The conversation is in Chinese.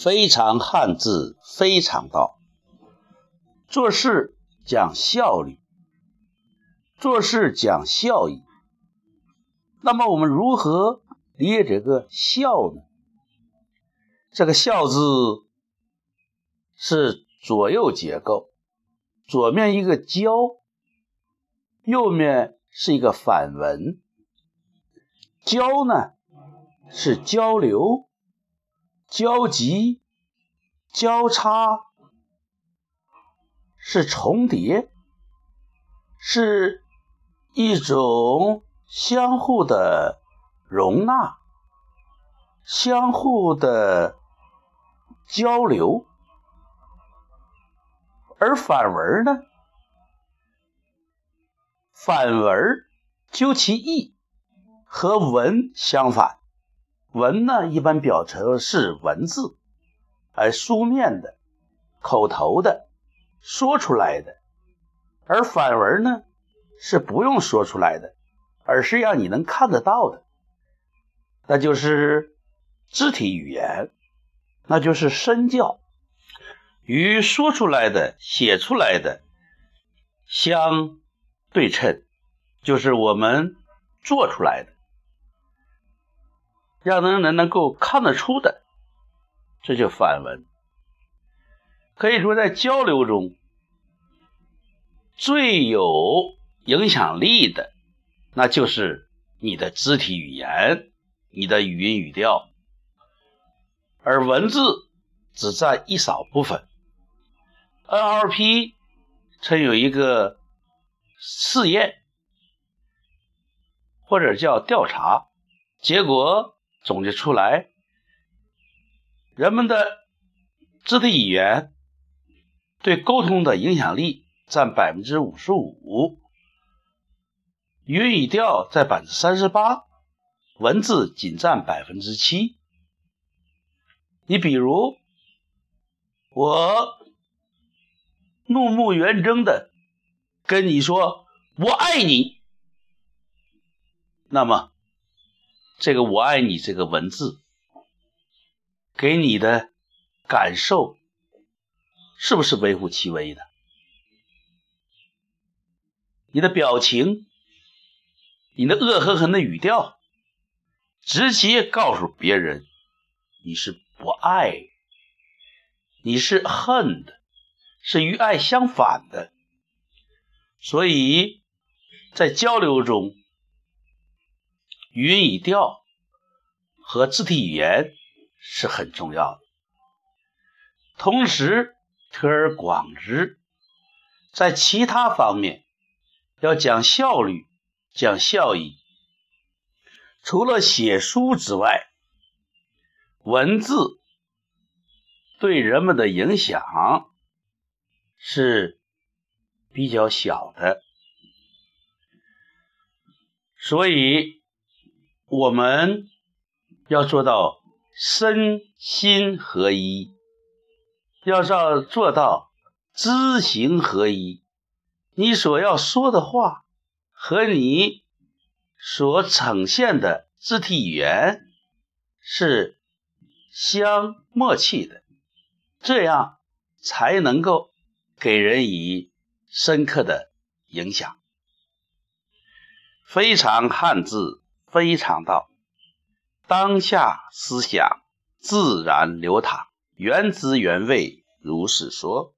非常汉字，非常道。做事讲效率，做事讲效益。那么我们如何理解这个“孝”呢？这个“孝”字是左右结构，左面一个“交”，右面是一个反文。“交”呢是交流。交集、交叉是重叠，是一种相互的容纳、相互的交流。而反文呢？反文究其意和文相反。文呢，一般表成是文字，而书面的、口头的、说出来的；而反文呢，是不用说出来的，而是让你能看得到的，那就是肢体语言，那就是身教，与说出来的、写出来的相对称，就是我们做出来的。让人能能够看得出的，这就反文。可以说，在交流中最有影响力的，那就是你的肢体语言、你的语音语调，而文字只占一少部分。NLP 曾有一个试验，或者叫调查，结果。总结出来，人们的肢体语言对沟通的影响力占百分之五十五，语音语调在百分之三十八，文字仅占百分之七。你比如，我怒目圆睁的跟你说“我爱你”，那么。这个“我爱你”这个文字给你的感受，是不是微乎其微的？你的表情，你的恶狠狠的语调，直接告诉别人你是不爱，你是恨的，是与爱相反的。所以在交流中。语音语调和肢体语言是很重要的。同时，推而广之，在其他方面要讲效率、讲效益。除了写书之外，文字对人们的影响是比较小的，所以。我们要做到身心合一，要做做到知行合一。你所要说的话和你所呈现的肢体语言是相默契的，这样才能够给人以深刻的影响。非常汉字。非常道，当下思想自然流淌，原汁原味如是说。